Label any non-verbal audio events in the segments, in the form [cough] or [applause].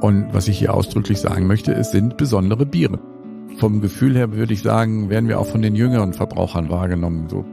Und was ich hier ausdrücklich sagen möchte, es sind besondere Biere. Vom Gefühl her würde ich sagen, werden wir auch von den jüngeren Verbrauchern wahrgenommen. So.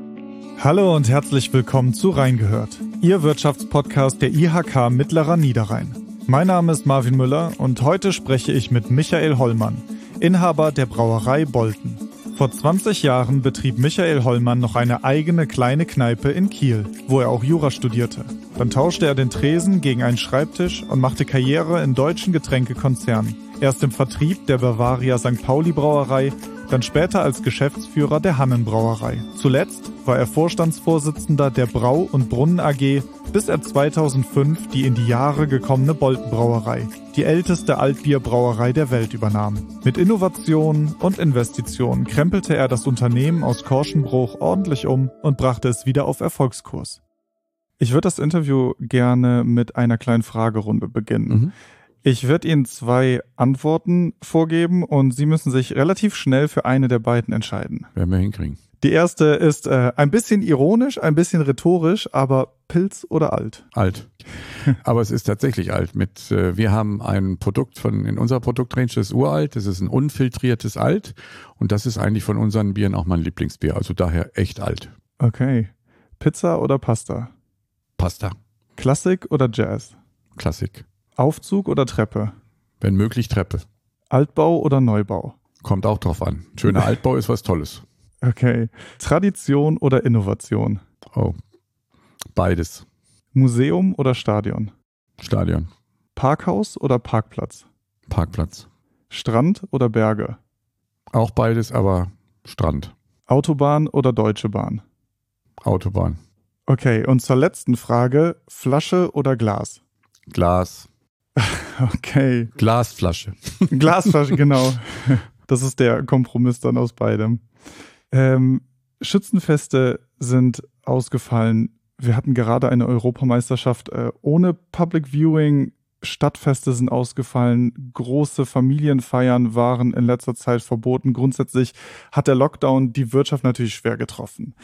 Hallo und herzlich willkommen zu Reingehört, Ihr Wirtschaftspodcast der IHK Mittlerer Niederrhein. Mein Name ist Marvin Müller und heute spreche ich mit Michael Hollmann, Inhaber der Brauerei Bolten. Vor 20 Jahren betrieb Michael Hollmann noch eine eigene kleine Kneipe in Kiel, wo er auch Jura studierte. Dann tauschte er den Tresen gegen einen Schreibtisch und machte Karriere in deutschen Getränkekonzernen. Erst im Vertrieb der Bavaria St. Pauli Brauerei, dann später als Geschäftsführer der Hannen Brauerei. Zuletzt war er Vorstandsvorsitzender der Brau- und Brunnen AG, bis er 2005 die in die Jahre gekommene Bolten Brauerei, die älteste Altbierbrauerei der Welt übernahm. Mit Innovationen und Investitionen krempelte er das Unternehmen aus Korschenbruch ordentlich um und brachte es wieder auf Erfolgskurs. Ich würde das Interview gerne mit einer kleinen Fragerunde beginnen. Mhm. Ich werde Ihnen zwei Antworten vorgeben und Sie müssen sich relativ schnell für eine der beiden entscheiden. Werden wir hinkriegen. Die erste ist äh, ein bisschen ironisch, ein bisschen rhetorisch, aber Pilz oder alt? Alt. [laughs] Aber es ist tatsächlich alt. Mit, äh, wir haben ein Produkt von in unserer Produktrange, das ist uralt, das ist ein unfiltriertes Alt und das ist eigentlich von unseren Bieren auch mein Lieblingsbier. Also daher echt alt. Okay. Pizza oder Pasta? Pasta. Klassik oder Jazz? Klassik. Aufzug oder Treppe? Wenn möglich Treppe. Altbau oder Neubau? Kommt auch drauf an. Schöner Altbau ist was Tolles. Okay. Tradition oder Innovation? Oh. Beides. Museum oder Stadion? Stadion. Parkhaus oder Parkplatz? Parkplatz. Strand oder Berge? Auch beides, aber Strand. Autobahn oder Deutsche Bahn? Autobahn. Okay, und zur letzten Frage: Flasche oder Glas? Glas. [laughs] Okay. Glasflasche. [laughs] Glasflasche, genau. Das ist der Kompromiss dann aus beidem. Ähm, Schützenfeste sind ausgefallen. Wir hatten gerade eine Europameisterschaft äh, ohne Public Viewing. Stadtfeste sind ausgefallen. Große Familienfeiern waren in letzter Zeit verboten. Grundsätzlich hat der Lockdown die Wirtschaft natürlich schwer getroffen.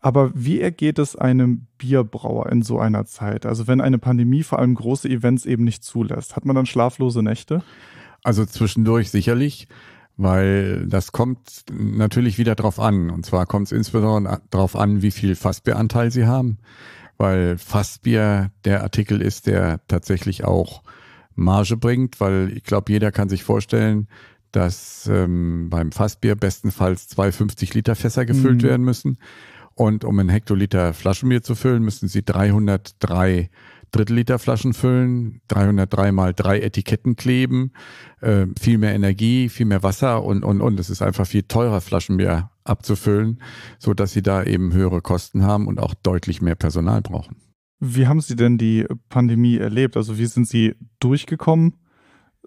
Aber wie ergeht es einem Bierbrauer in so einer Zeit? Also wenn eine Pandemie vor allem große Events eben nicht zulässt, hat man dann schlaflose Nächte? Also zwischendurch sicherlich, weil das kommt natürlich wieder drauf an. Und zwar kommt es insbesondere darauf an, wie viel Fassbieranteil Sie haben, weil Fassbier der Artikel ist, der tatsächlich auch Marge bringt, weil ich glaube, jeder kann sich vorstellen, dass ähm, beim Fassbier bestenfalls zwei 50 Liter Fässer gefüllt mhm. werden müssen. Und um einen Hektoliter Flaschenbier zu füllen, müssen Sie 303 Drittel Flaschen füllen, 303 mal drei Etiketten kleben, äh, viel mehr Energie, viel mehr Wasser und, und, und. Es ist einfach viel teurer, Flaschenbier abzufüllen, so dass Sie da eben höhere Kosten haben und auch deutlich mehr Personal brauchen. Wie haben Sie denn die Pandemie erlebt? Also wie sind Sie durchgekommen,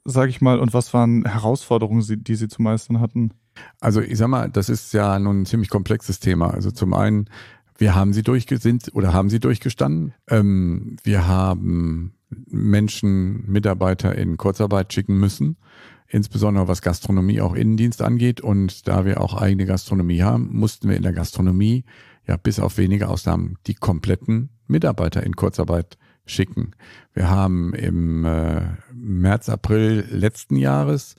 sage ich mal, und was waren Herausforderungen, die Sie zu meistern hatten? Also ich sag mal, das ist ja nun ein ziemlich komplexes Thema. Also zum einen, wir haben sie durchge sind oder haben sie durchgestanden. Ähm, wir haben Menschen, Mitarbeiter in Kurzarbeit schicken müssen, insbesondere was Gastronomie, auch Innendienst angeht. Und da wir auch eigene Gastronomie haben, mussten wir in der Gastronomie ja bis auf wenige Ausnahmen die kompletten Mitarbeiter in Kurzarbeit schicken. Wir haben im äh, März, April letzten Jahres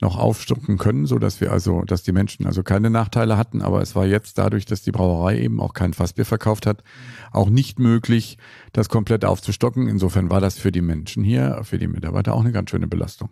noch aufstocken können, so dass wir also, dass die Menschen also keine Nachteile hatten. Aber es war jetzt dadurch, dass die Brauerei eben auch kein Fassbier verkauft hat, auch nicht möglich, das komplett aufzustocken. Insofern war das für die Menschen hier, für die Mitarbeiter auch eine ganz schöne Belastung.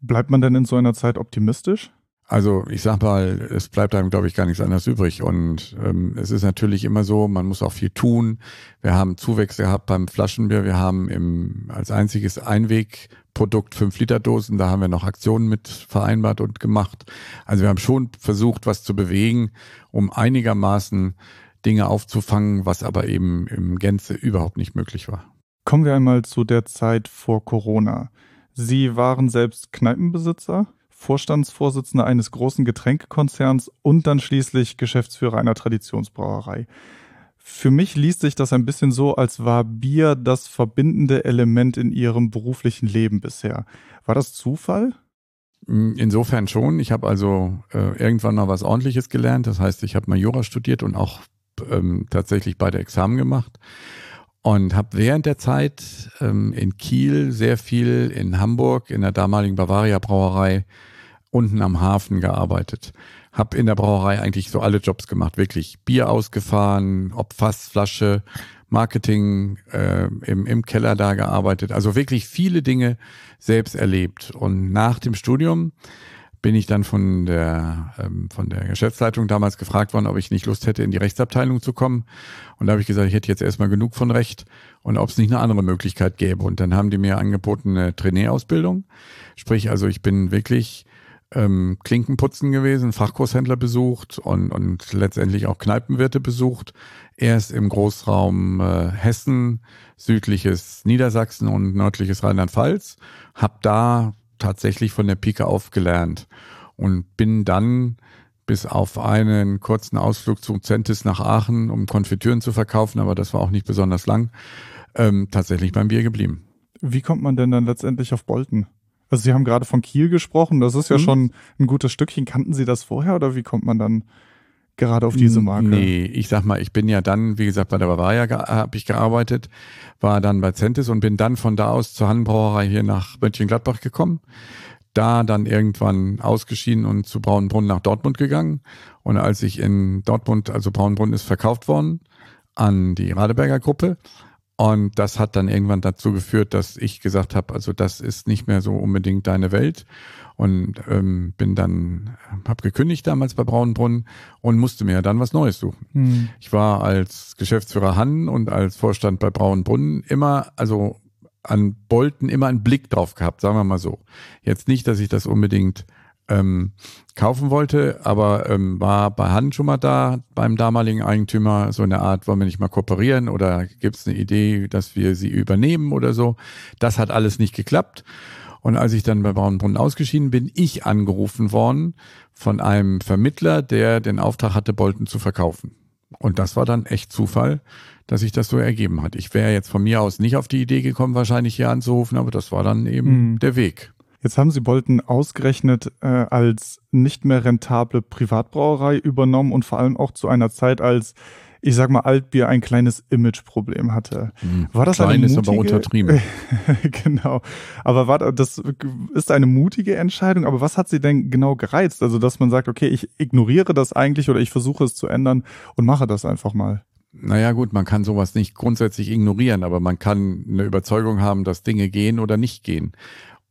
Bleibt man denn in so einer Zeit optimistisch? Also ich sag mal, es bleibt einem, glaube ich, gar nichts anderes übrig. Und ähm, es ist natürlich immer so, man muss auch viel tun. Wir haben Zuwächse gehabt beim Flaschenbier. Wir haben im, als einziges Einwegprodukt 5-Liter-Dosen. Da haben wir noch Aktionen mit vereinbart und gemacht. Also wir haben schon versucht, was zu bewegen, um einigermaßen Dinge aufzufangen, was aber eben im Gänze überhaupt nicht möglich war. Kommen wir einmal zu der Zeit vor Corona. Sie waren selbst Kneipenbesitzer? Vorstandsvorsitzender eines großen Getränkekonzerns und dann schließlich Geschäftsführer einer Traditionsbrauerei. Für mich liest sich das ein bisschen so, als war Bier das verbindende Element in ihrem beruflichen Leben bisher. War das Zufall? Mm, insofern schon. Ich habe also äh, irgendwann mal was Ordentliches gelernt. Das heißt, ich habe mal Jura studiert und auch ähm, tatsächlich beide Examen gemacht. Und habe während der Zeit ähm, in Kiel sehr viel in Hamburg in der damaligen Bavaria Brauerei unten am Hafen gearbeitet. Hab in der Brauerei eigentlich so alle Jobs gemacht, wirklich Bier ausgefahren, ob Fassflasche, Marketing äh, im, im Keller da gearbeitet, also wirklich viele Dinge selbst erlebt. Und nach dem Studium bin ich dann von der, ähm, von der Geschäftsleitung damals gefragt worden, ob ich nicht Lust hätte, in die Rechtsabteilung zu kommen. Und da habe ich gesagt, ich hätte jetzt erstmal genug von Recht und ob es nicht eine andere Möglichkeit gäbe. Und dann haben die mir angeboten eine Trainee-Ausbildung. Sprich, also ich bin wirklich ähm, Klinkenputzen gewesen, Fachkurshändler besucht und, und letztendlich auch Kneipenwirte besucht. Erst im Großraum äh, Hessen, südliches Niedersachsen und nördliches Rheinland-Pfalz. Hab da tatsächlich von der Pike auf gelernt und bin dann bis auf einen kurzen Ausflug zu Centis nach Aachen, um Konfitüren zu verkaufen, aber das war auch nicht besonders lang, ähm, tatsächlich beim Bier geblieben. Wie kommt man denn dann letztendlich auf Bolten? Also Sie haben gerade von Kiel gesprochen, das ist ja mhm. schon ein gutes Stückchen. Kannten Sie das vorher oder wie kommt man dann gerade auf diese Marke? Nee, ich sag mal, ich bin ja dann, wie gesagt, bei der Bavaria habe ich gearbeitet, war dann bei Centis und bin dann von da aus zur Hannenbrauerei hier nach Mönchengladbach gekommen. Da dann irgendwann ausgeschieden und zu Braunbrunn nach Dortmund gegangen. Und als ich in Dortmund, also Braunbrunn ist verkauft worden an die Radeberger Gruppe. Und das hat dann irgendwann dazu geführt, dass ich gesagt habe, also das ist nicht mehr so unbedingt deine Welt und ähm, bin dann, habe gekündigt damals bei Braunbrunn und musste mir dann was Neues suchen. Mhm. Ich war als Geschäftsführer Hannen und als Vorstand bei Braunbrunn immer, also an Bolten immer einen Blick drauf gehabt, sagen wir mal so. Jetzt nicht, dass ich das unbedingt ähm, kaufen wollte, aber ähm, war bei Hannen schon mal da beim damaligen Eigentümer so eine Art, wollen wir nicht mal kooperieren oder gibt es eine Idee, dass wir sie übernehmen oder so. Das hat alles nicht geklappt. Und als ich dann bei Braunbrunn ausgeschieden bin, ich angerufen worden von einem Vermittler, der den Auftrag hatte, Bolten zu verkaufen. Und das war dann echt Zufall, dass sich das so ergeben hat. Ich wäre jetzt von mir aus nicht auf die Idee gekommen, wahrscheinlich hier anzurufen, aber das war dann eben mhm. der Weg. Jetzt haben Sie Bolten ausgerechnet äh, als nicht mehr rentable Privatbrauerei übernommen und vor allem auch zu einer Zeit, als ich sag mal, Altbier ein kleines Imageproblem hatte. Hm, war das Klein eine mutige, ist aber untertrieben. [laughs] genau. Aber war das ist eine mutige Entscheidung. Aber was hat sie denn genau gereizt? Also, dass man sagt, okay, ich ignoriere das eigentlich oder ich versuche es zu ändern und mache das einfach mal. Naja gut, man kann sowas nicht grundsätzlich ignorieren, aber man kann eine Überzeugung haben, dass Dinge gehen oder nicht gehen.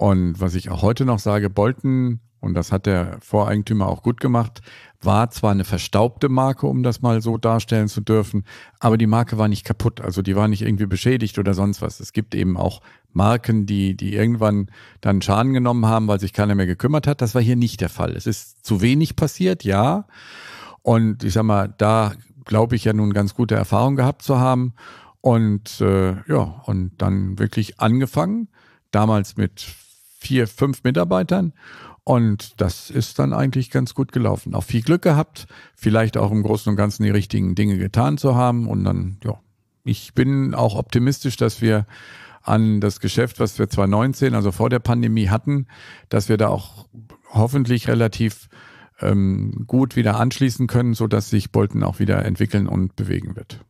Und was ich auch heute noch sage, Bolton, und das hat der Voreigentümer auch gut gemacht, war zwar eine verstaubte Marke, um das mal so darstellen zu dürfen, aber die Marke war nicht kaputt, also die war nicht irgendwie beschädigt oder sonst was. Es gibt eben auch Marken, die, die irgendwann dann Schaden genommen haben, weil sich keiner mehr gekümmert hat. Das war hier nicht der Fall. Es ist zu wenig passiert, ja. Und ich sag mal, da glaube ich ja nun ganz gute Erfahrungen gehabt zu haben. Und äh, ja, und dann wirklich angefangen, damals mit vier, fünf Mitarbeitern und das ist dann eigentlich ganz gut gelaufen. Auch viel Glück gehabt, vielleicht auch im Großen und Ganzen die richtigen Dinge getan zu haben. Und dann, ja, ich bin auch optimistisch, dass wir an das Geschäft, was wir 2019, also vor der Pandemie hatten, dass wir da auch hoffentlich relativ ähm, gut wieder anschließen können, so dass sich Bolton auch wieder entwickeln und bewegen wird.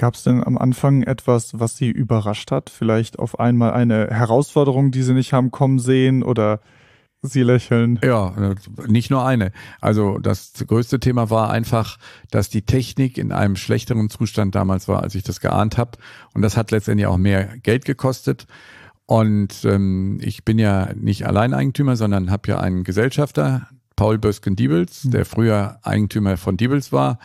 Gab es denn am Anfang etwas, was Sie überrascht hat? Vielleicht auf einmal eine Herausforderung, die Sie nicht haben kommen sehen oder Sie lächeln. Ja, nicht nur eine. Also das größte Thema war einfach, dass die Technik in einem schlechteren Zustand damals war, als ich das geahnt habe. Und das hat letztendlich auch mehr Geld gekostet. Und ähm, ich bin ja nicht Alleineigentümer, sondern habe ja einen Gesellschafter, Paul Bösken-Diebels, mhm. der früher Eigentümer von Diebels war.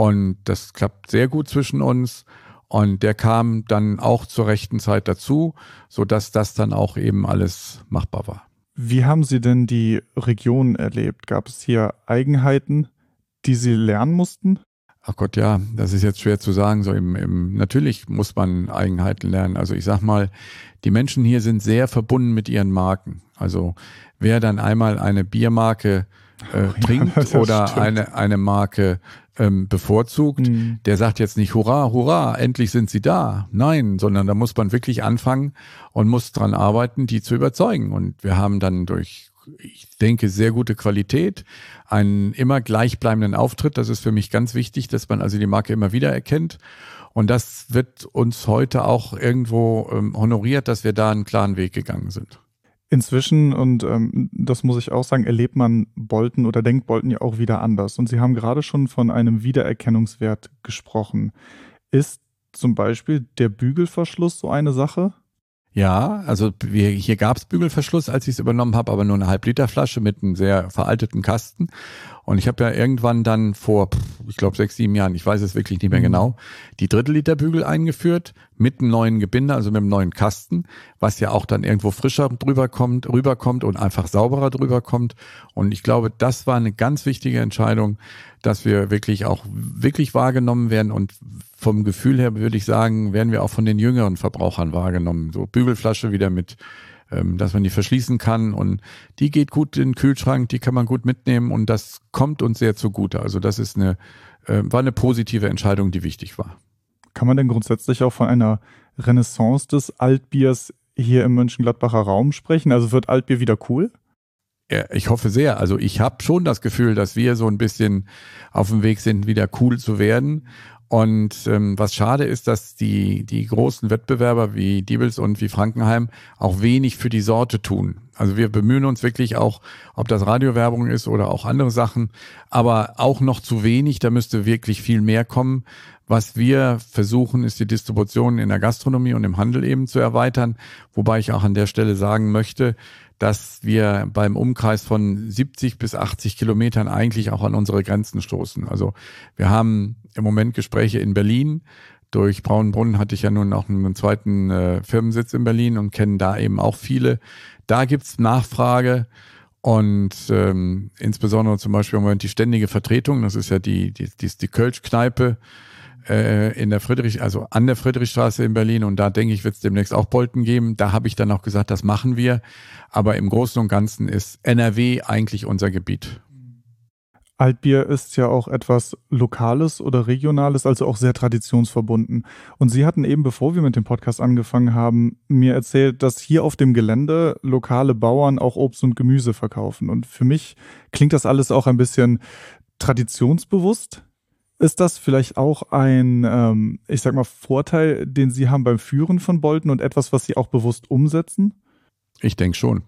Und das klappt sehr gut zwischen uns. Und der kam dann auch zur rechten Zeit dazu, so dass das dann auch eben alles machbar war. Wie haben Sie denn die Region erlebt? Gab es hier Eigenheiten, die Sie lernen mussten? Ach Gott, ja, das ist jetzt schwer zu sagen. So im, im, natürlich muss man Eigenheiten lernen. Also ich sag mal, die Menschen hier sind sehr verbunden mit ihren Marken. Also wer dann einmal eine Biermarke äh, [laughs] oh, trinkt ja, oder eine, eine Marke ähm, bevorzugt, mhm. der sagt jetzt nicht Hurra, Hurra, endlich sind sie da. Nein, sondern da muss man wirklich anfangen und muss dran arbeiten, die zu überzeugen. Und wir haben dann durch ich denke, sehr gute Qualität, einen immer gleichbleibenden Auftritt. Das ist für mich ganz wichtig, dass man also die Marke immer wieder erkennt. Und das wird uns heute auch irgendwo ähm, honoriert, dass wir da einen klaren Weg gegangen sind. Inzwischen, und ähm, das muss ich auch sagen, erlebt man Bolten oder denkt Bolten ja auch wieder anders. Und Sie haben gerade schon von einem Wiedererkennungswert gesprochen. Ist zum Beispiel der Bügelverschluss so eine Sache? Ja, also wir, hier gab es Bügelverschluss, als ich es übernommen habe, aber nur eine Halb-Liter-Flasche mit einem sehr veralteten Kasten. Und ich habe ja irgendwann dann vor, ich glaube, sechs, sieben Jahren, ich weiß es wirklich nicht mehr mhm. genau, die Drittel-Liter-Bügel eingeführt mit einem neuen Gebinde, also mit einem neuen Kasten, was ja auch dann irgendwo frischer drüber kommt, rüberkommt und einfach sauberer drüber kommt. Und ich glaube, das war eine ganz wichtige Entscheidung, dass wir wirklich auch wirklich wahrgenommen werden und vom Gefühl her würde ich sagen, werden wir auch von den jüngeren Verbrauchern wahrgenommen. So Bügelflasche wieder mit ähm, dass man die verschließen kann und die geht gut in den Kühlschrank, die kann man gut mitnehmen und das kommt uns sehr zugute. Also das ist eine, äh, war eine positive Entscheidung, die wichtig war. Kann man denn grundsätzlich auch von einer Renaissance des Altbiers hier im Mönchengladbacher Raum sprechen? Also wird Altbier wieder cool? Ja, ich hoffe sehr. Also ich habe schon das Gefühl, dass wir so ein bisschen auf dem Weg sind, wieder cool zu werden. Und ähm, was schade ist, dass die, die großen Wettbewerber wie Diebels und wie Frankenheim auch wenig für die Sorte tun. Also wir bemühen uns wirklich auch, ob das Radiowerbung ist oder auch andere Sachen, aber auch noch zu wenig. Da müsste wirklich viel mehr kommen. Was wir versuchen, ist die Distribution in der Gastronomie und im Handel eben zu erweitern. Wobei ich auch an der Stelle sagen möchte, dass wir beim Umkreis von 70 bis 80 Kilometern eigentlich auch an unsere Grenzen stoßen. Also wir haben im Moment Gespräche in Berlin. Durch Braunbrunn hatte ich ja nun auch einen zweiten äh, Firmensitz in Berlin und kenne da eben auch viele. Da gibt's Nachfrage und ähm, insbesondere zum Beispiel im Moment die ständige Vertretung. Das ist ja die, die, die, die Kölsch-Kneipe äh, in der Friedrich, also an der Friedrichstraße in Berlin und da denke ich, wird es demnächst auch Bolten geben. Da habe ich dann auch gesagt, das machen wir. Aber im Großen und Ganzen ist NRW eigentlich unser Gebiet. Altbier ist ja auch etwas Lokales oder Regionales, also auch sehr traditionsverbunden. Und Sie hatten eben, bevor wir mit dem Podcast angefangen haben, mir erzählt, dass hier auf dem Gelände lokale Bauern auch Obst und Gemüse verkaufen. Und für mich klingt das alles auch ein bisschen traditionsbewusst. Ist das vielleicht auch ein, ähm, ich sag mal, Vorteil, den Sie haben beim Führen von Bolten und etwas, was Sie auch bewusst umsetzen? Ich denke schon.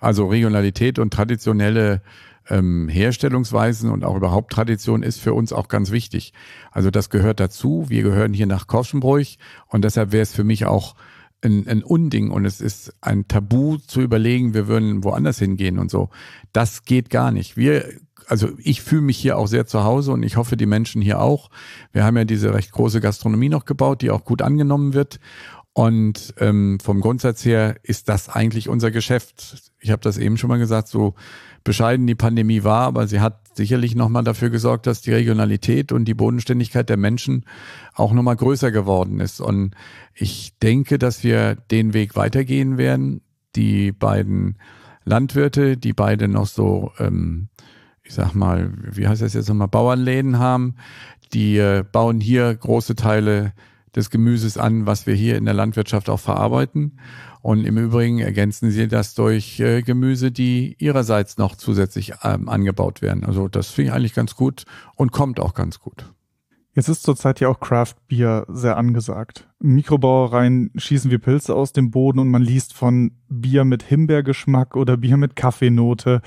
Also Regionalität und traditionelle ähm, Herstellungsweisen und auch überhaupt Tradition ist für uns auch ganz wichtig. Also das gehört dazu. Wir gehören hier nach Korschenbruch und deshalb wäre es für mich auch ein, ein Unding und es ist ein Tabu zu überlegen, wir würden woanders hingehen und so. Das geht gar nicht. Wir also ich fühle mich hier auch sehr zu Hause und ich hoffe, die Menschen hier auch. Wir haben ja diese recht große Gastronomie noch gebaut, die auch gut angenommen wird. Und ähm, vom Grundsatz her ist das eigentlich unser Geschäft. Ich habe das eben schon mal gesagt, so bescheiden die Pandemie war, aber sie hat sicherlich nochmal dafür gesorgt, dass die Regionalität und die Bodenständigkeit der Menschen auch nochmal größer geworden ist. Und ich denke, dass wir den Weg weitergehen werden. Die beiden Landwirte, die beide noch so ähm, ich sag mal, wie heißt das jetzt nochmal, Bauernläden haben. Die äh, bauen hier große Teile des Gemüses an, was wir hier in der Landwirtschaft auch verarbeiten. Und im Übrigen ergänzen sie das durch äh, Gemüse, die ihrerseits noch zusätzlich ähm, angebaut werden. Also das finde ich eigentlich ganz gut und kommt auch ganz gut. Jetzt ist zurzeit ja auch Craft Beer sehr angesagt. In Mikrobrauereien schießen wir Pilze aus dem Boden und man liest von Bier mit Himbeergeschmack oder Bier mit Kaffeenote.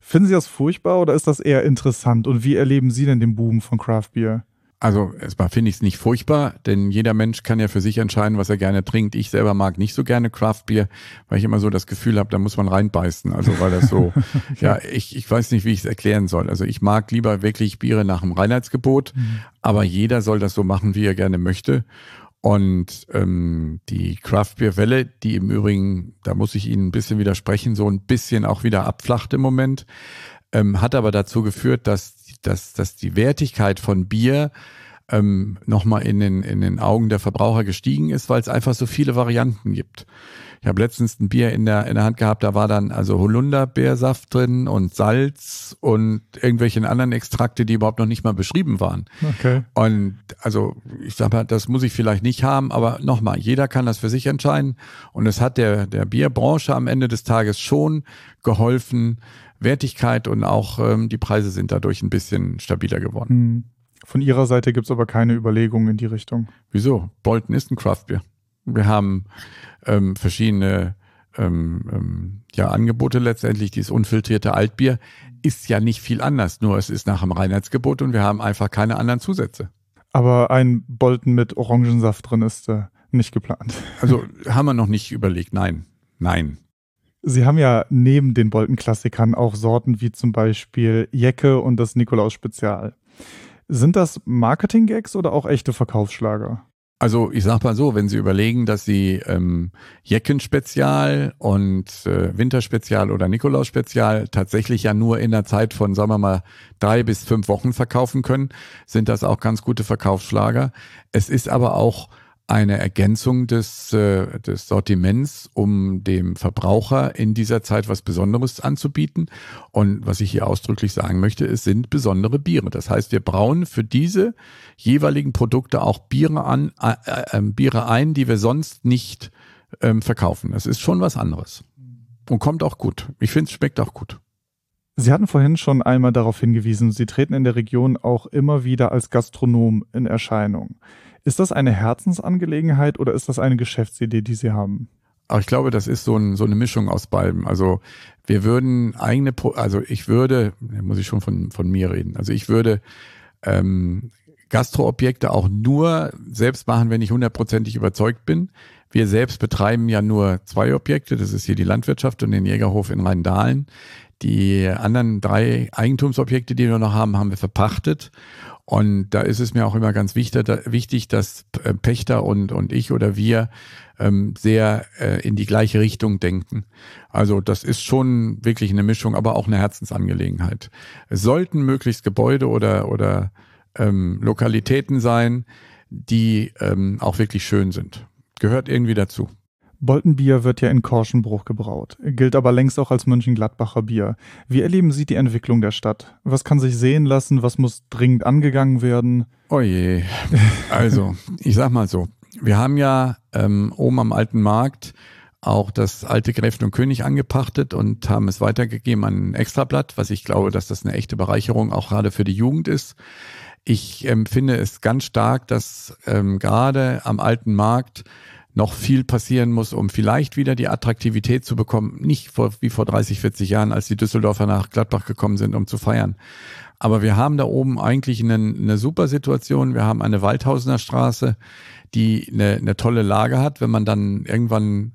Finden Sie das furchtbar oder ist das eher interessant? Und wie erleben Sie denn den Boom von Craft Beer? Also erstmal finde ich es nicht furchtbar, denn jeder Mensch kann ja für sich entscheiden, was er gerne trinkt. Ich selber mag nicht so gerne Craft Beer, weil ich immer so das Gefühl habe, da muss man reinbeißen. Also weil das so, [laughs] ja, ich, ich weiß nicht, wie ich es erklären soll. Also ich mag lieber wirklich Biere nach dem Reinheitsgebot, mhm. aber jeder soll das so machen, wie er gerne möchte. Und ähm, die Craft Beer Welle, die im Übrigen, da muss ich Ihnen ein bisschen widersprechen, so ein bisschen auch wieder abflacht im Moment, ähm, hat aber dazu geführt, dass, dass, dass die Wertigkeit von Bier ähm, nochmal in den, in den Augen der Verbraucher gestiegen ist, weil es einfach so viele Varianten gibt. Ich habe letztens ein Bier in der, in der Hand gehabt, da war dann also Holunderbeersaft drin und Salz und irgendwelche anderen Extrakte, die überhaupt noch nicht mal beschrieben waren. Okay. Und also ich sag mal, das muss ich vielleicht nicht haben, aber nochmal, jeder kann das für sich entscheiden. Und es hat der, der Bierbranche am Ende des Tages schon geholfen, Wertigkeit und auch ähm, die Preise sind dadurch ein bisschen stabiler geworden. Hm. Von Ihrer Seite gibt es aber keine Überlegungen in die Richtung. Wieso? Bolton ist ein Craftbier. Wir haben ähm, verschiedene ähm, ähm, ja, Angebote letztendlich. Dieses unfiltrierte Altbier ist ja nicht viel anders, nur es ist nach dem Reinheitsgebot und wir haben einfach keine anderen Zusätze. Aber ein Bolton mit Orangensaft drin ist äh, nicht geplant. Also haben wir noch nicht überlegt. Nein, nein. Sie haben ja neben den Bolton-Klassikern auch Sorten wie zum Beispiel Jecke und das Nikolaus-Spezial. Sind das Marketing-Gags oder auch echte Verkaufsschlager? Also ich sag mal so, wenn Sie überlegen, dass Sie ähm, Jeckenspezial und äh, Winterspezial oder Nikolausspezial tatsächlich ja nur in der Zeit von, sagen wir mal, drei bis fünf Wochen verkaufen können, sind das auch ganz gute Verkaufsschlager. Es ist aber auch eine Ergänzung des, äh, des Sortiments, um dem Verbraucher in dieser Zeit was Besonderes anzubieten. Und was ich hier ausdrücklich sagen möchte, es sind besondere Biere. Das heißt, wir brauen für diese jeweiligen Produkte auch Biere an, äh, äh, Biere ein, die wir sonst nicht ähm, verkaufen. Das ist schon was anderes. Und kommt auch gut. Ich finde, es schmeckt auch gut. Sie hatten vorhin schon einmal darauf hingewiesen, Sie treten in der Region auch immer wieder als Gastronom in Erscheinung. Ist das eine Herzensangelegenheit oder ist das eine Geschäftsidee, die Sie haben? Ich glaube, das ist so, ein, so eine Mischung aus beidem. Also wir würden eigene, also ich würde, muss ich schon von, von mir reden, also ich würde ähm, Gastroobjekte auch nur selbst machen, wenn ich hundertprozentig überzeugt bin. Wir selbst betreiben ja nur zwei Objekte, das ist hier die Landwirtschaft und den Jägerhof in Rheindahlen. Die anderen drei Eigentumsobjekte, die wir noch haben, haben wir verpachtet. Und da ist es mir auch immer ganz wichtig, dass äh, Pächter und, und ich oder wir ähm, sehr äh, in die gleiche Richtung denken. Also das ist schon wirklich eine Mischung, aber auch eine Herzensangelegenheit. Es sollten möglichst Gebäude oder, oder ähm, Lokalitäten sein, die ähm, auch wirklich schön sind. Gehört irgendwie dazu. Boltenbier wird ja in Korschenbruch gebraut, gilt aber längst auch als Mönchengladbacher Bier. Wie erleben Sie die Entwicklung der Stadt? Was kann sich sehen lassen? Was muss dringend angegangen werden? Oje. Also, ich sag mal so. Wir haben ja ähm, oben am alten Markt auch das alte Gräfin und König angepachtet und haben es weitergegeben an ein Extrablatt, was ich glaube, dass das eine echte Bereicherung auch gerade für die Jugend ist. Ich empfinde es ganz stark, dass ähm, gerade am alten Markt noch viel passieren muss, um vielleicht wieder die Attraktivität zu bekommen. Nicht vor, wie vor 30, 40 Jahren, als die Düsseldorfer nach Gladbach gekommen sind, um zu feiern. Aber wir haben da oben eigentlich eine, eine super Situation. Wir haben eine Waldhausener Straße, die eine, eine tolle Lage hat. Wenn man dann irgendwann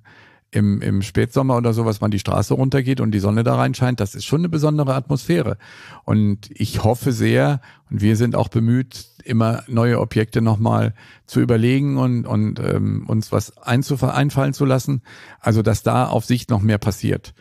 im, im Spätsommer oder sowas man die Straße runtergeht und die Sonne da reinscheint, das ist schon eine besondere Atmosphäre. Und ich hoffe sehr, und wir sind auch bemüht, immer neue Objekte nochmal zu überlegen und, und ähm, uns was einfallen zu lassen. Also, dass da auf Sicht noch mehr passiert.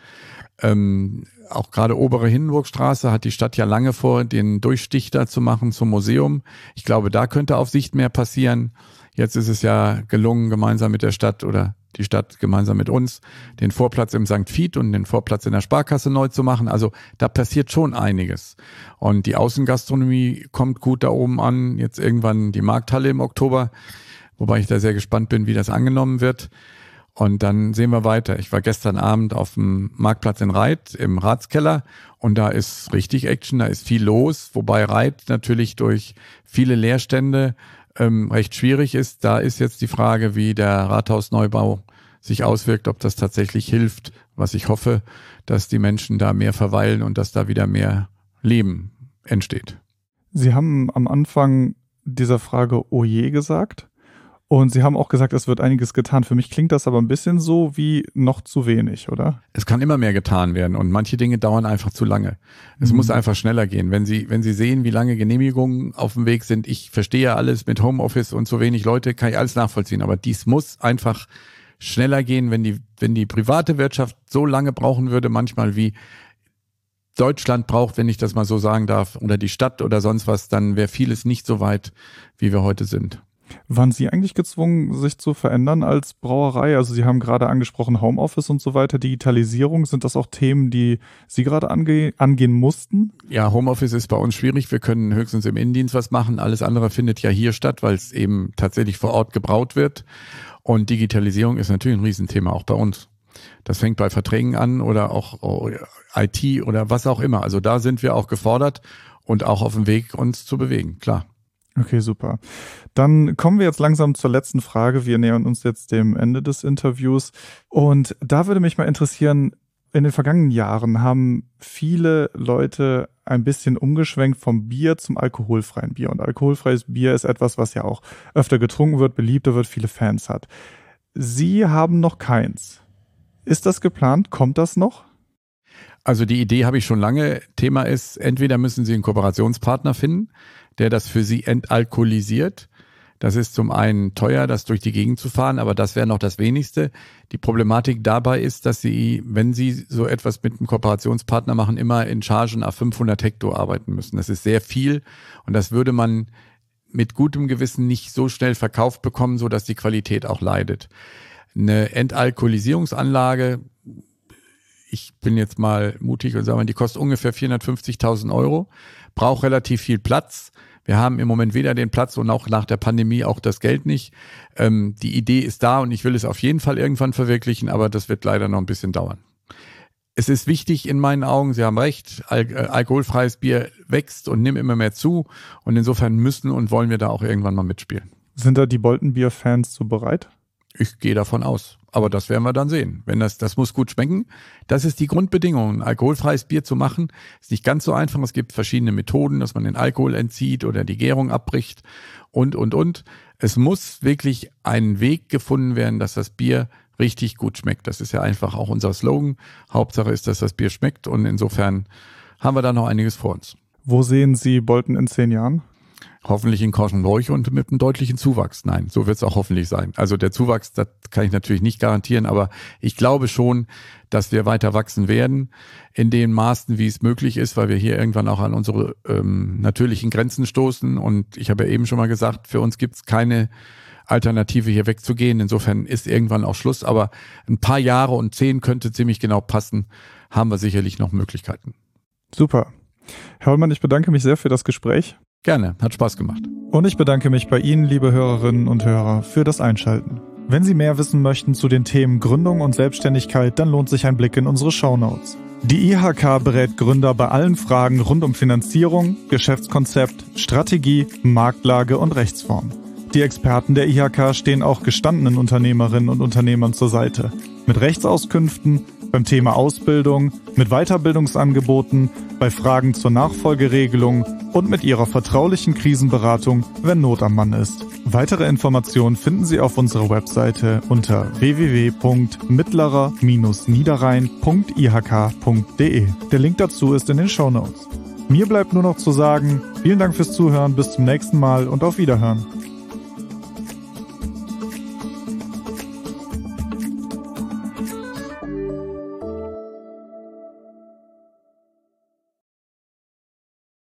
Ähm, auch gerade obere Hindenburgstraße hat die Stadt ja lange vor, den Durchstich da zu machen zum Museum. Ich glaube, da könnte auf Sicht mehr passieren. Jetzt ist es ja gelungen, gemeinsam mit der Stadt oder die Stadt gemeinsam mit uns, den Vorplatz im St. Fied und den Vorplatz in der Sparkasse neu zu machen. Also da passiert schon einiges. Und die Außengastronomie kommt gut da oben an. Jetzt irgendwann die Markthalle im Oktober, wobei ich da sehr gespannt bin, wie das angenommen wird. Und dann sehen wir weiter. Ich war gestern Abend auf dem Marktplatz in Reit im Ratskeller und da ist richtig Action, da ist viel los, wobei Reit natürlich durch viele Leerstände ähm, recht schwierig ist. Da ist jetzt die Frage, wie der Rathausneubau sich auswirkt, ob das tatsächlich hilft, was ich hoffe, dass die Menschen da mehr verweilen und dass da wieder mehr Leben entsteht. Sie haben am Anfang dieser Frage Oje gesagt. Und Sie haben auch gesagt, es wird einiges getan. Für mich klingt das aber ein bisschen so wie noch zu wenig, oder? Es kann immer mehr getan werden und manche Dinge dauern einfach zu lange. Es mhm. muss einfach schneller gehen. Wenn Sie, wenn Sie sehen, wie lange Genehmigungen auf dem Weg sind, ich verstehe alles mit Homeoffice und so wenig Leute, kann ich alles nachvollziehen. Aber dies muss einfach schneller gehen, wenn die, wenn die private Wirtschaft so lange brauchen würde, manchmal wie Deutschland braucht, wenn ich das mal so sagen darf, oder die Stadt oder sonst was, dann wäre vieles nicht so weit, wie wir heute sind. Waren Sie eigentlich gezwungen, sich zu verändern als Brauerei? Also Sie haben gerade angesprochen Homeoffice und so weiter, Digitalisierung. Sind das auch Themen, die Sie gerade ange angehen mussten? Ja, Homeoffice ist bei uns schwierig. Wir können höchstens im Innendienst was machen. Alles andere findet ja hier statt, weil es eben tatsächlich vor Ort gebraut wird. Und Digitalisierung ist natürlich ein Riesenthema, auch bei uns. Das fängt bei Verträgen an oder auch oh, IT oder was auch immer. Also da sind wir auch gefordert und auch auf dem Weg, uns zu bewegen, klar. Okay, super. Dann kommen wir jetzt langsam zur letzten Frage. Wir nähern uns jetzt dem Ende des Interviews. Und da würde mich mal interessieren, in den vergangenen Jahren haben viele Leute ein bisschen umgeschwenkt vom Bier zum alkoholfreien Bier. Und alkoholfreies Bier ist etwas, was ja auch öfter getrunken wird, beliebter wird, viele Fans hat. Sie haben noch keins. Ist das geplant? Kommt das noch? Also die Idee habe ich schon lange. Thema ist, entweder müssen Sie einen Kooperationspartner finden, der das für Sie entalkoholisiert. Das ist zum einen teuer, das durch die Gegend zu fahren, aber das wäre noch das wenigste. Die Problematik dabei ist, dass Sie, wenn Sie so etwas mit einem Kooperationspartner machen, immer in Chargen auf 500 Hektar arbeiten müssen. Das ist sehr viel und das würde man mit gutem Gewissen nicht so schnell verkauft bekommen, so dass die Qualität auch leidet. Eine Entalkoholisierungsanlage, ich bin jetzt mal mutig und sage mal, die kostet ungefähr 450.000 Euro, braucht relativ viel Platz. Wir haben im Moment weder den Platz und auch nach der Pandemie auch das Geld nicht. Ähm, die Idee ist da und ich will es auf jeden Fall irgendwann verwirklichen, aber das wird leider noch ein bisschen dauern. Es ist wichtig in meinen Augen, Sie haben recht, Al äh, alkoholfreies Bier wächst und nimmt immer mehr zu und insofern müssen und wollen wir da auch irgendwann mal mitspielen. Sind da die Bolton-Bier-Fans so bereit? Ich gehe davon aus. Aber das werden wir dann sehen. Wenn das, das muss gut schmecken. Das ist die Grundbedingung. Ein alkoholfreies Bier zu machen, ist nicht ganz so einfach. Es gibt verschiedene Methoden, dass man den Alkohol entzieht oder die Gärung abbricht und, und, und. Es muss wirklich ein Weg gefunden werden, dass das Bier richtig gut schmeckt. Das ist ja einfach auch unser Slogan. Hauptsache ist, dass das Bier schmeckt und insofern haben wir da noch einiges vor uns. Wo sehen Sie Bolton in zehn Jahren? Hoffentlich in Korschenbroich und mit einem deutlichen Zuwachs. Nein, so wird es auch hoffentlich sein. Also der Zuwachs, das kann ich natürlich nicht garantieren, aber ich glaube schon, dass wir weiter wachsen werden in den Maßen, wie es möglich ist, weil wir hier irgendwann auch an unsere ähm, natürlichen Grenzen stoßen. Und ich habe ja eben schon mal gesagt, für uns gibt es keine Alternative hier wegzugehen. Insofern ist irgendwann auch Schluss. Aber ein paar Jahre und zehn könnte ziemlich genau passen, haben wir sicherlich noch Möglichkeiten. Super. Herr Hollmann, ich bedanke mich sehr für das Gespräch. Gerne, hat Spaß gemacht. Und ich bedanke mich bei Ihnen, liebe Hörerinnen und Hörer, für das Einschalten. Wenn Sie mehr wissen möchten zu den Themen Gründung und Selbstständigkeit, dann lohnt sich ein Blick in unsere Shownotes. Die IHK berät Gründer bei allen Fragen rund um Finanzierung, Geschäftskonzept, Strategie, Marktlage und Rechtsform. Die Experten der IHK stehen auch gestandenen Unternehmerinnen und Unternehmern zur Seite. Mit Rechtsauskünften, beim Thema Ausbildung, mit Weiterbildungsangeboten, bei Fragen zur Nachfolgeregelung und mit ihrer vertraulichen Krisenberatung, wenn Not am Mann ist. Weitere Informationen finden Sie auf unserer Webseite unter www.mittlerer-niederrhein.ihk.de. Der Link dazu ist in den Show Notes. Mir bleibt nur noch zu sagen, vielen Dank fürs Zuhören, bis zum nächsten Mal und auf Wiederhören.